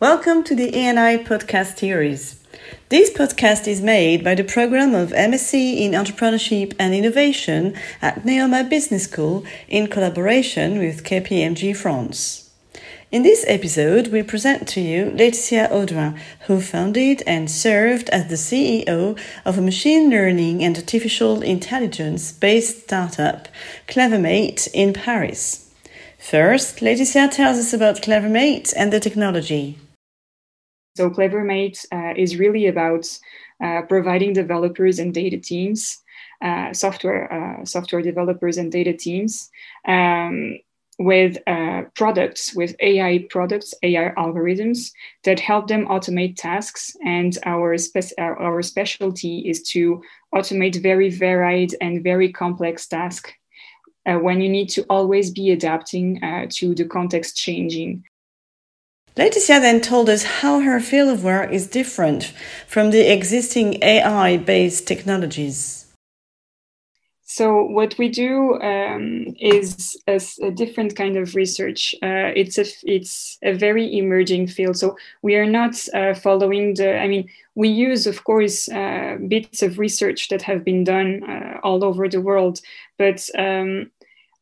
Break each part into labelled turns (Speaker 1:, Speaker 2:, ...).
Speaker 1: Welcome to the ENI podcast series. This podcast is made by the program of MSc in Entrepreneurship and Innovation at Neoma Business School in collaboration with KPMG France. In this episode, we present to you Laetitia Audouin, who founded and served as the CEO of a machine learning and artificial intelligence based startup, Clevermate, in Paris. First, Laetitia tells us about Clevermate and the technology.
Speaker 2: So Clevermate uh, is really about uh, providing developers and data teams, uh, software uh, software developers and data teams, um, with uh, products, with AI products, AI algorithms that help them automate tasks. And our spe- our, specialty is to automate very varied and very complex tasks. Uh, when you need to always be adapting to the context changing
Speaker 1: Laetitia then told us how her field of work is different from the existing AI based technologies.
Speaker 2: So what we do um, is a, a, different kind of research. Uh, it's a it's a very emerging field. So we are not uh, following the. I mean, we use, of course, uh, bits of research that have been done uh, all over the world, but um,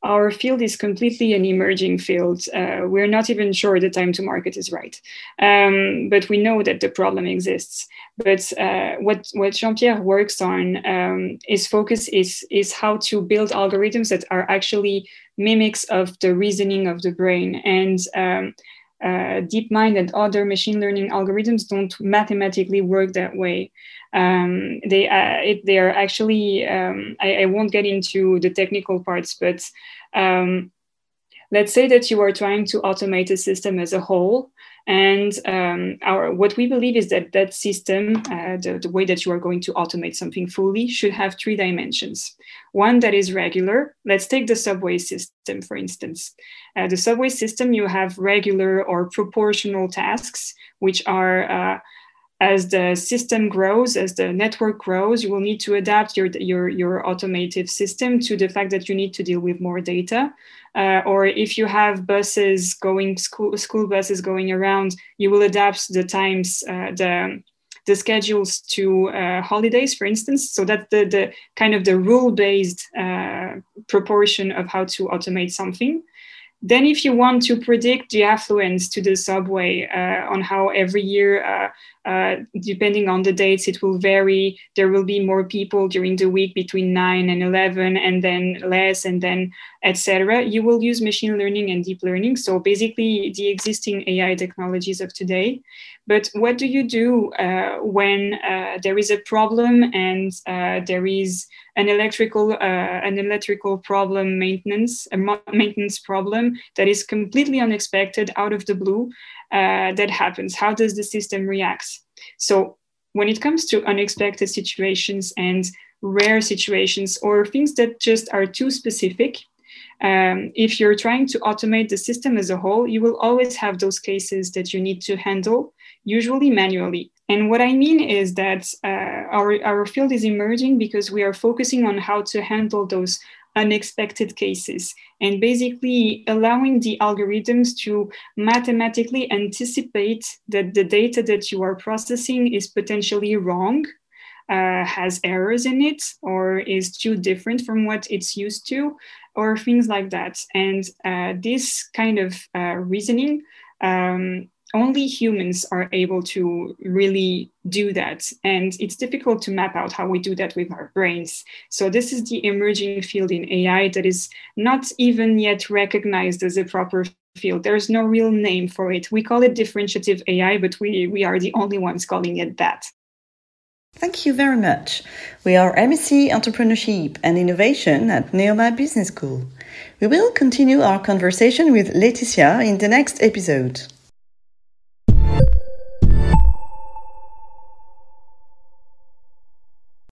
Speaker 2: our field is completely an emerging field. Uh, we're not even sure the time to market is right, um, but we know that the problem exists. But uh, what what Jean Pierre works on, um, focus is is how to build algorithms that are actually mimics of the reasoning of the brain and. Um, uh, DeepMind and other machine learning algorithms don't mathematically work that way. Um, they uh, it, they are actually um, I, I, won't get into the technical parts, but um, let's say that you are trying to automate a system as a whole and um, our what we believe is that that system uh, the, the, way that you are going to automate something fully should have three dimensions. One that is regular let's take the subway system for instance. Uh, the subway system you have regular or proportional tasks which are uh, as the system grows, as the network grows, you will need to adapt your, your, your automated system to the fact that you need to deal with more data. Uh, or if you have buses going, school, school buses going around, you will adapt the times, uh, the, the schedules to uh, holidays, for instance. So that the, the kind of the rule-based uh, proportion of how to automate something. Then, if you want to predict the affluence to the subway uh, on how every year, uh, uh, depending on the dates, it will vary. There will be more people during the week between 9 and 11, and then less, and then etc. You will use machine learning and deep learning. So, basically, the existing AI technologies of today. But what do you do uh, when uh, there is a problem and uh, there is an electrical uh, an electrical problem maintenance a maintenance problem that is completely unexpected out of the blue uh, that happens how does the system react so when it comes to unexpected situations and rare situations or things that just are too specific um, if you're trying to automate the system as a whole, you will always have those cases that you need to handle, usually manually. And what I mean is that uh, our, our field is emerging because we are focusing on how to handle those unexpected cases and basically allowing the algorithms to mathematically anticipate that the data that you are processing is potentially wrong uh, has errors in it or is too different from what it's used to or things like that. And uh, this kind of uh, reasoning um, only humans are able to really do that. And it's difficult to map out how we do that with our brains. So, this is the emerging field in AI that is not even yet recognized as a proper field. There's no real name for it. We call it differentiative AI, but we, we are the only ones calling it that.
Speaker 1: Thank you very much. We are MSc Entrepreneurship and Innovation at Neoma Business School. We will continue our conversation with Laetitia in the next episode.